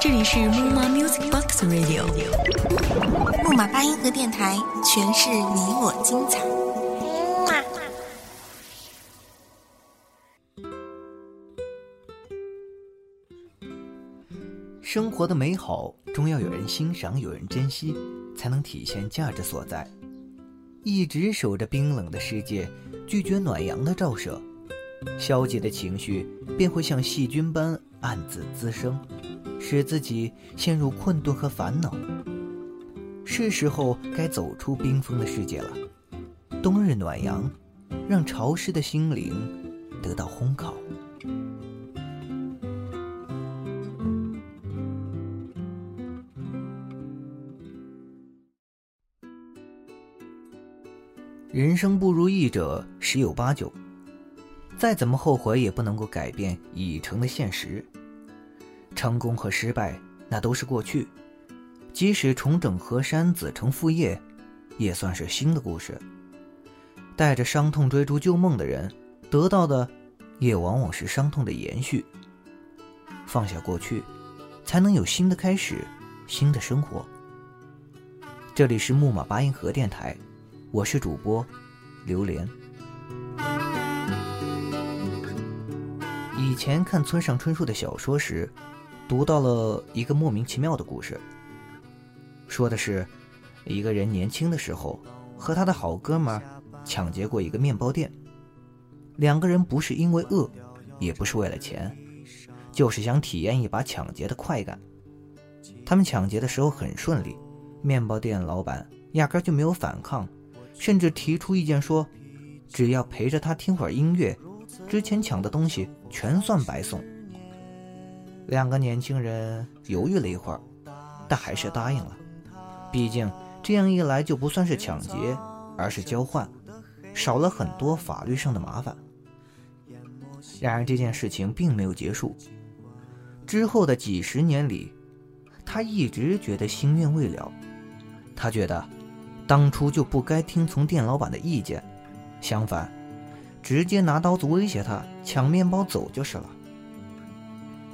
这里是木马 Music Box Radio，木马八音盒电台，诠释你我精彩。生活的美好，终要有人欣赏，有人珍惜，才能体现价值所在。一直守着冰冷的世界，拒绝暖阳的照射，消极的情绪便会像细菌般暗自滋生，使自己陷入困顿和烦恼。是时候该走出冰封的世界了。冬日暖阳，让潮湿的心灵得到烘烤。人生不如意者十有八九，再怎么后悔也不能够改变已成的现实。成功和失败那都是过去，即使重整河山子承父业，也算是新的故事。带着伤痛追逐旧梦的人，得到的也往往是伤痛的延续。放下过去，才能有新的开始，新的生活。这里是木马八音盒电台。我是主播，榴莲。以前看村上春树的小说时，读到了一个莫名其妙的故事。说的是，一个人年轻的时候和他的好哥们抢劫过一个面包店。两个人不是因为饿，也不是为了钱，就是想体验一把抢劫的快感。他们抢劫的时候很顺利，面包店老板压根就没有反抗。甚至提出意见说，只要陪着他听会儿音乐，之前抢的东西全算白送。两个年轻人犹豫了一会儿，但还是答应了。毕竟这样一来就不算是抢劫，而是交换，少了很多法律上的麻烦。然而这件事情并没有结束，之后的几十年里，他一直觉得心愿未了。他觉得。当初就不该听从店老板的意见，相反，直接拿刀子威胁他抢面包走就是了。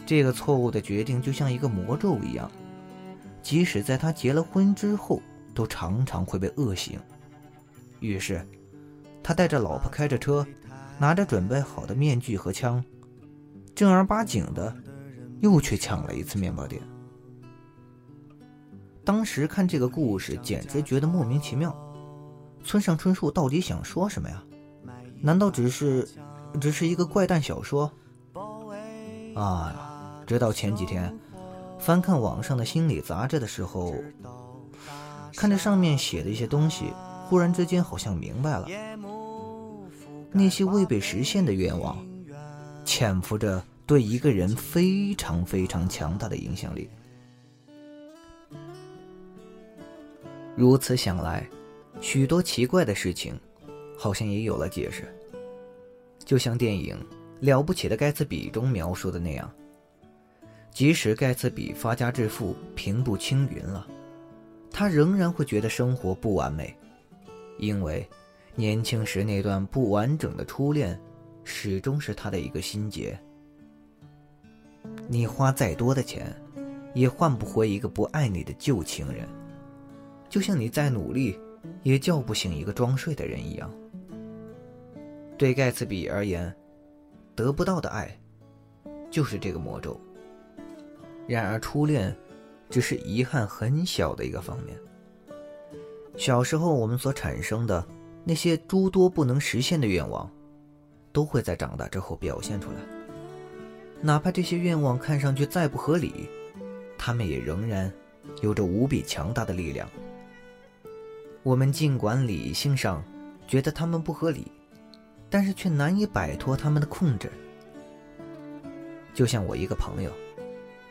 这个错误的决定就像一个魔咒一样，即使在他结了婚之后，都常常会被恶醒。于是，他带着老婆开着车，拿着准备好的面具和枪，正儿八经的又去抢了一次面包店。当时看这个故事，简直觉得莫名其妙。村上春树到底想说什么呀？难道只是，只是一个怪诞小说？啊！直到前几天，翻看网上的心理杂志的时候，看着上面写的一些东西，忽然之间好像明白了。那些未被实现的愿望，潜伏着对一个人非常非常强大的影响力。如此想来，许多奇怪的事情，好像也有了解释。就像电影《了不起的盖茨比》中描述的那样，即使盖茨比发家致富、平步青云了，他仍然会觉得生活不完美，因为年轻时那段不完整的初恋，始终是他的一个心结。你花再多的钱，也换不回一个不爱你的旧情人。就像你再努力，也叫不醒一个装睡的人一样。对盖茨比而言，得不到的爱，就是这个魔咒。然而初恋，只是遗憾很小的一个方面。小时候我们所产生的那些诸多不能实现的愿望，都会在长大之后表现出来。哪怕这些愿望看上去再不合理，他们也仍然有着无比强大的力量。我们尽管理性上觉得他们不合理，但是却难以摆脱他们的控制。就像我一个朋友，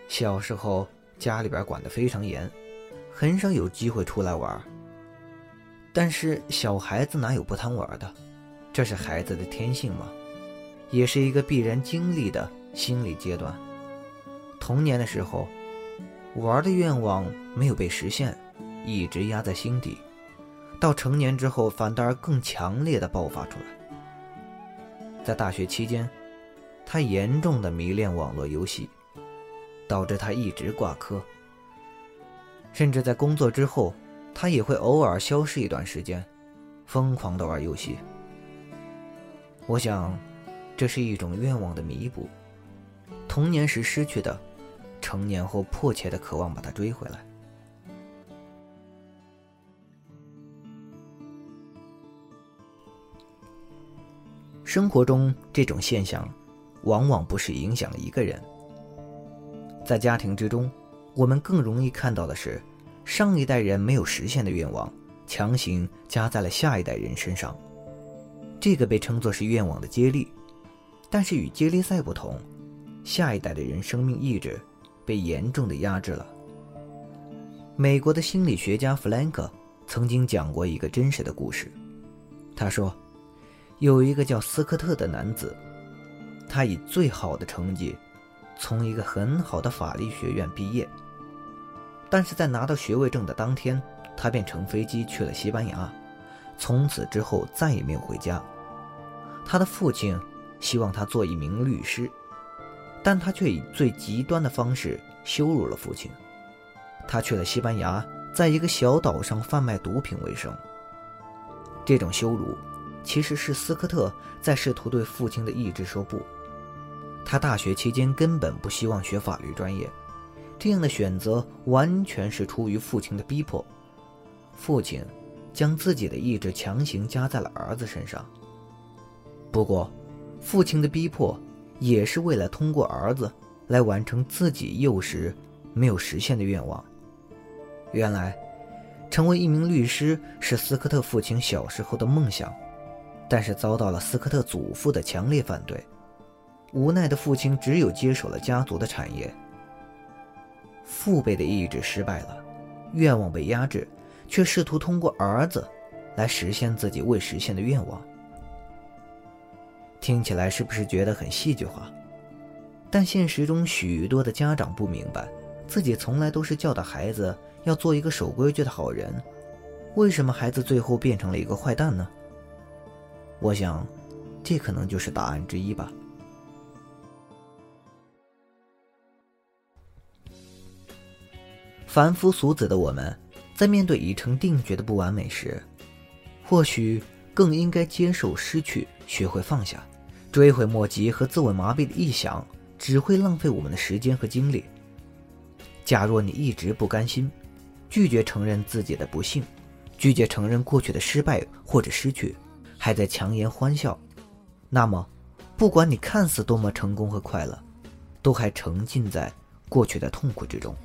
小时候家里边管得非常严，很少有机会出来玩。但是小孩子哪有不贪玩的？这是孩子的天性嘛，也是一个必然经历的心理阶段。童年的时候，玩的愿望没有被实现，一直压在心底。到成年之后，反倒更强烈的爆发出来。在大学期间，他严重的迷恋网络游戏，导致他一直挂科。甚至在工作之后，他也会偶尔消失一段时间，疯狂的玩游戏。我想，这是一种愿望的弥补，童年时失去的，成年后迫切的渴望把它追回来。生活中这种现象，往往不是影响一个人。在家庭之中，我们更容易看到的是，上一代人没有实现的愿望，强行加在了下一代人身上。这个被称作是愿望的接力，但是与接力赛不同，下一代的人生命意志被严重的压制了。美国的心理学家弗兰克曾经讲过一个真实的故事，他说。有一个叫斯科特的男子，他以最好的成绩从一个很好的法律学院毕业。但是在拿到学位证的当天，他便乘飞机去了西班牙，从此之后再也没有回家。他的父亲希望他做一名律师，但他却以最极端的方式羞辱了父亲。他去了西班牙，在一个小岛上贩卖毒品为生。这种羞辱。其实是斯科特在试图对父亲的意志说不。他大学期间根本不希望学法律专业，这样的选择完全是出于父亲的逼迫。父亲将自己的意志强行加在了儿子身上。不过，父亲的逼迫也是为了通过儿子来完成自己幼时没有实现的愿望。原来，成为一名律师是斯科特父亲小时候的梦想。但是遭到了斯科特祖父的强烈反对，无奈的父亲只有接手了家族的产业。父辈的意志失败了，愿望被压制，却试图通过儿子来实现自己未实现的愿望。听起来是不是觉得很戏剧化？但现实中许多的家长不明白，自己从来都是教导孩子要做一个守规矩的好人，为什么孩子最后变成了一个坏蛋呢？我想，这可能就是答案之一吧。凡夫俗子的我们，在面对已成定局的不完美时，或许更应该接受失去，学会放下，追悔莫及和自我麻痹的臆想，只会浪费我们的时间和精力。假若你一直不甘心，拒绝承认自己的不幸，拒绝承认过去的失败或者失去。还在强颜欢笑，那么，不管你看似多么成功和快乐，都还沉浸在过去的痛苦之中。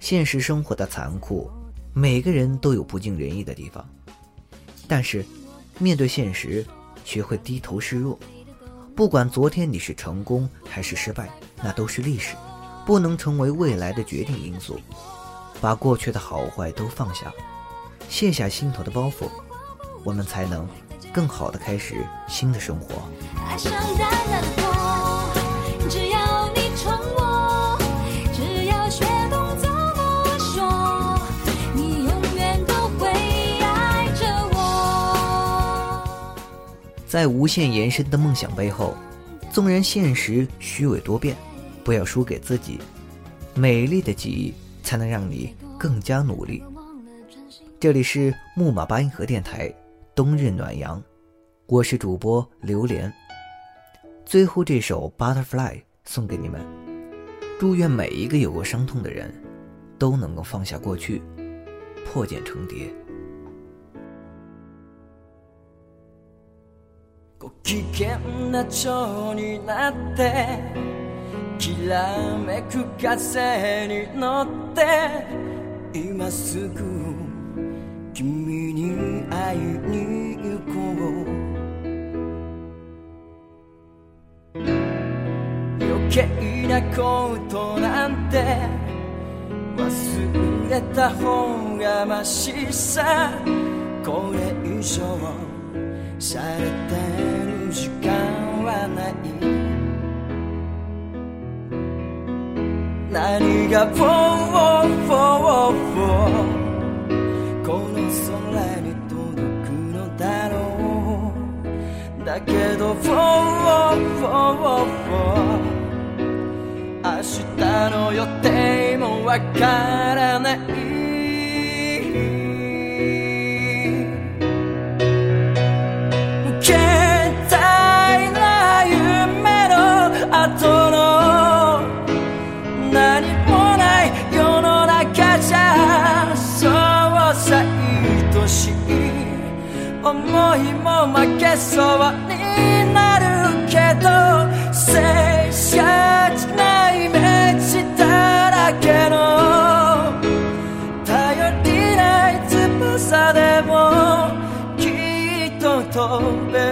现实生活的残酷，每个人都有不尽人意的地方，但是，面对现实，学会低头示弱。不管昨天你是成功还是失败，那都是历史，不能成为未来的决定因素。把过去的好坏都放下。卸下心头的包袱，我们才能更好的开始新的生活。在无限延伸的梦想背后，纵然现实虚伪多变，不要输给自己。美丽的记忆才能让你更加努力。这里是木马八音盒电台，冬日暖阳，我是主播榴莲。最后这首《Butterfly》送给你们，祝愿每一个有过伤痛的人，都能够放下过去，破茧成蝶。君に会いに行こう余計なことなんて忘れた方がましさ。これ以上されてる時間はない。何が「フォーフォーフォーこの空わからない。携帯な夢の後の何もない世の中じゃそうさ愛しい思いも負けそうになる。っ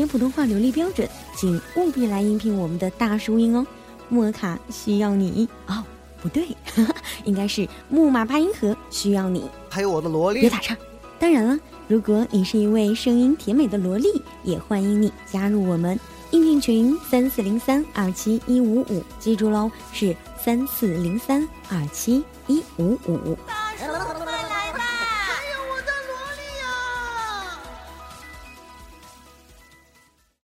且普通话流利标准，请务必来应聘我们的大叔音哦。莫卡需要你哦，不对，应该是木马八音盒需要你。还有我的萝莉别，打岔。当然了，如果你是一位声音甜美的萝莉，也欢迎你加入我们应聘群三四零三二七一五五，记住喽，是三四零三二七一五五。